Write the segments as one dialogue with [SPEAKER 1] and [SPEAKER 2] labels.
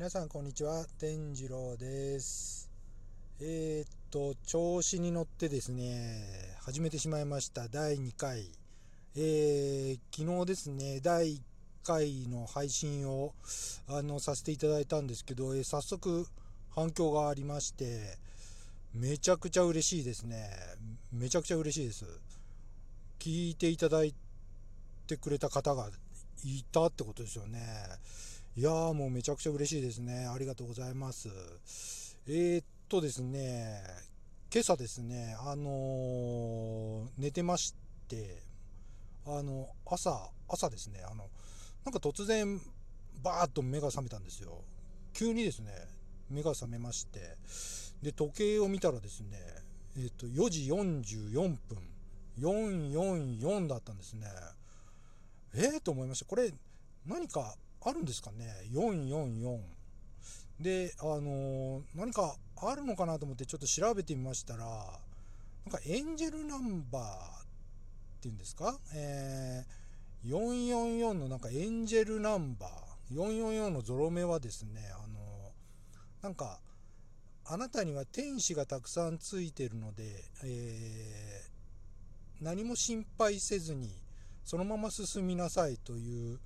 [SPEAKER 1] 皆さんこんにちは天次郎です。えー、っと調子に乗ってですね始めてしまいました。第2回。えー、昨日ですね第1回の配信をあのさせていただいたんですけど、えー、早速反響がありましてめちゃくちゃ嬉しいですね。めちゃくちゃ嬉しいです。聞いていただいてくれた方がいたってことですよね。いやーもうめちゃくちゃ嬉しいですね。ありがとうございます。えー、っとですね、今朝ですね、あのー、寝てまして、あの、朝、朝ですね、あの、なんか突然、バーッと目が覚めたんですよ。急にですね、目が覚めまして、で、時計を見たらですね、えっと、4時44分、444だったんですね。ええー、と思いました。これ、何かあるんですかね？444であのー、何かあるのかなと思ってちょっと調べてみましたらなんかエンジェルナンバーっていうんですか？えー、444のなんかエンジェルナンバー。444のゾロ目はですねあのー、なんかあなたには天使がたくさんついてるので、えー、何も心配せずにそのまま進みなさいという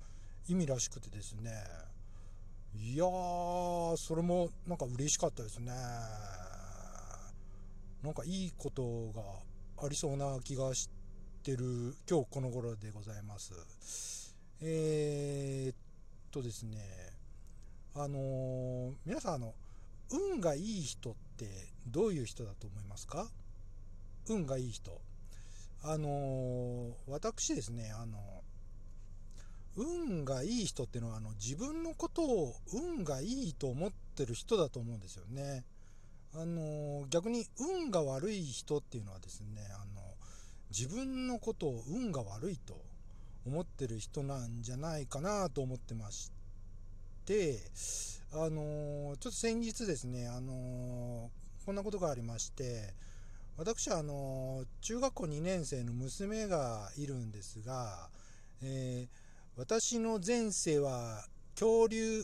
[SPEAKER 1] 意味らしくてですね。いやーそれもなんか嬉しかったですね。なんかいいことがありそうな気がしてる今日この頃でございます。えー、っとですね。あのー、皆さんあの運がいい人ってどういう人だと思いますか？運がいい人。あのー、私ですねあの運がいい人っていうのはあの自分のことを運がいいと思ってる人だと思うんですよね。あの逆に運が悪い人っていうのはですねあの自分のことを運が悪いと思ってる人なんじゃないかなと思ってましてあのちょっと先日ですねあのこんなことがありまして私はあの中学校2年生の娘がいるんですが、えー私の前世は恐竜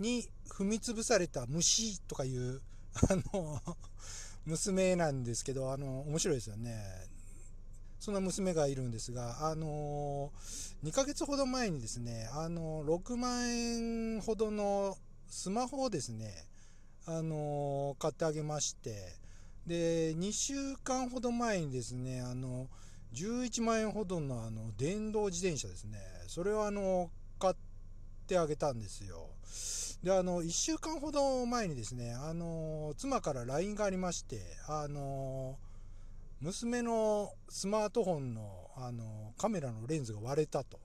[SPEAKER 1] に踏み潰された虫とかいう あの娘なんですけどあの面白いですよね。そんな娘がいるんですがあの2ヶ月ほど前にですねあの6万円ほどのスマホをですねあの買ってあげましてで2週間ほど前にですねあの11万円ほどのあの電動自転車ですね。それをあの買ってあげたんですよ。であの1週間ほど前にですねあの妻から LINE がありましてあの娘のスマートフォンのあのカメラのレンズが割れたと。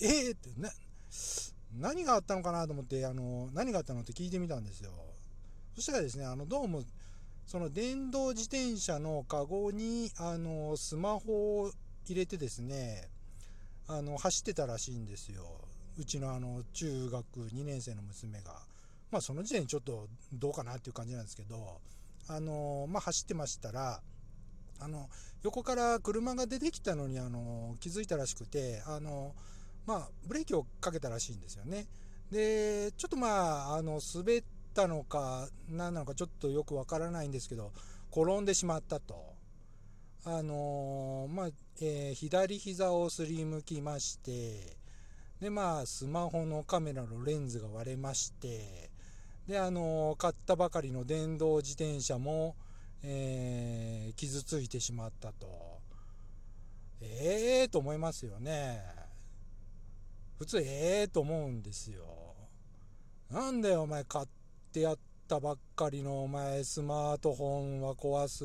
[SPEAKER 1] えー、ってな何があったのかなと思ってあの何があったのって聞いてみたんですよ。そしたらですねあのどうもその電動自転車のカゴにあのスマホを入れてですねあの走ってたらしいんですよ。うちのあの中学2年生の娘が。まあその時点でちょっとどうかなっていう感じなんですけどあのまあ走ってましたらあの横から車が出てきたのにあの気づいたらしくてあのまあブレーキをかけたらしいんですよね。でちょっとまああの滑っったのか何なのかちょっとよくわからないんですけど転んでしまったと。あのー、まあ、えー、左膝をすりむきましてでまあスマホのカメラのレンズが割れましてであのー、買ったばかりの電動自転車も、えー、傷ついてしまったと。ええー、と思いますよね。普通ええー、と思うんですよ。なんだよお前買っってやったばっかりのお前スマートフォンは壊す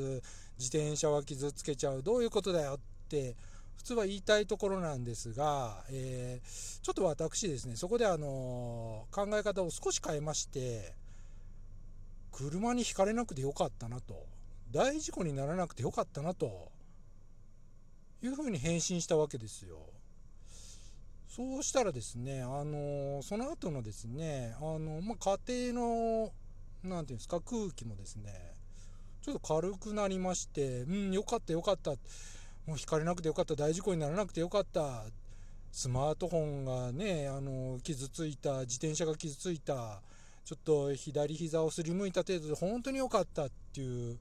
[SPEAKER 1] 自転車は傷つけちゃうどういうことだよって普通は言いたいところなんですが、えー、ちょっと私ですねそこであの考え方を少し変えまして車にひかれなくてよかったなと大事故にならなくてよかったなというふうに返信したわけですよ。そうしたらですね、あのその後のですね、あのまあ、家庭の、なんていうんですか、空気もですね、ちょっと軽くなりまして、うん、よかったよかった。もう引かれなくてよかった。大事故にならなくてよかった。スマートフォンがねあの傷ついた自転車が傷ついたちょっと左膝をすりむいた程度で本当に良かったっていう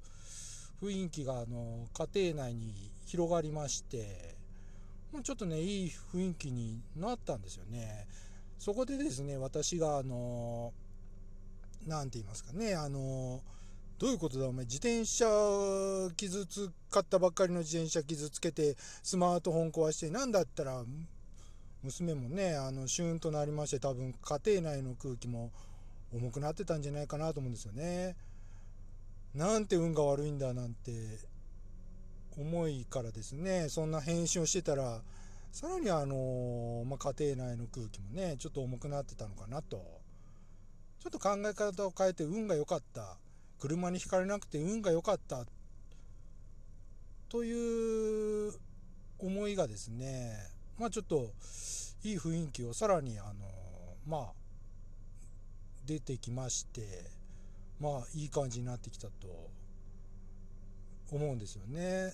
[SPEAKER 1] 雰囲気があの家庭内に広がりましてもうちょっとねいい雰囲気になったんですよねそこでですね私があの何て言いますかねあのどういうことだお前自転車傷つ買ったばっかりの自転車傷つけてスマートフォン壊して何だったら娘もねあのシュンとなりまして多分家庭内の空気も重くなってたんじゃないかなと思うんですよね。なんて運が悪いんだなんて思いからですねそんな返信をしてたらさらにあの、まあ、家庭内の空気もねちょっと重くなってたのかなと。ちょっと考え方を変えて運が良かった。車にひかれなくて運が良かった。という思いがですねまあちょっといい雰囲気をさらにあのまあ出てきましてまあいい感じになってきたと思うんですよね。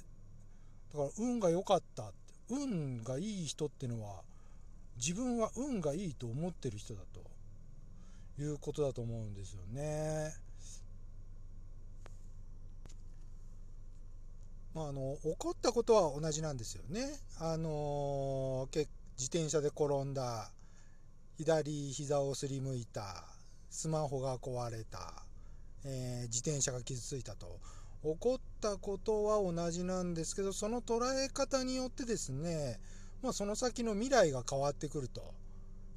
[SPEAKER 1] だから運が良かったって運がいい人ってのは自分は運がいいと思ってる人だということだと思うんですよね。まあ、あの起こったことは同じなんですよね。あの自転車で転んだ左膝をすりむいたスマホが壊れた、えー、自転車が傷ついたと起こったことは同じなんですけどその捉え方によってですね、まあ、その先の未来が変わってくると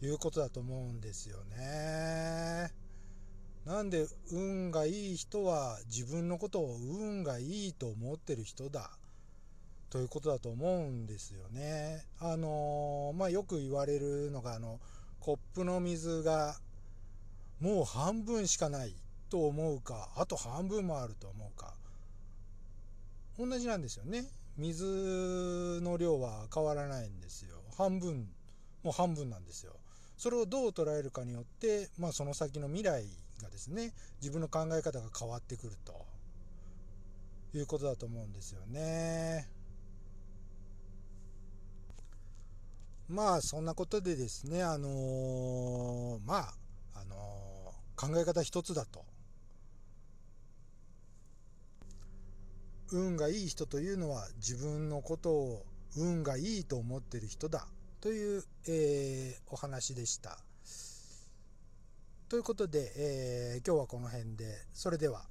[SPEAKER 1] いうことだと思うんですよね。なんで運がいい人は自分のことを運がいいと思ってる人だということだと思うんですよね。あのまあ、よく言われるのがあのコップの水がもう半分しかないと思うかあと半分もあると思うか同じなんですよね。水の量は変わらないんですよ。半分もう半分なんですよ。それをどう捉えるかによって、まあ、その先の未来がですね自分の考え方が変わってくるということだと思うんですよね。まあそんなことでですねあのー、まああのー、考え方一つだと。運がいい人というのは自分のことを運がいいと思ってる人だという、えー、お話でした。ということで、えー、今日はこの辺で、それでは。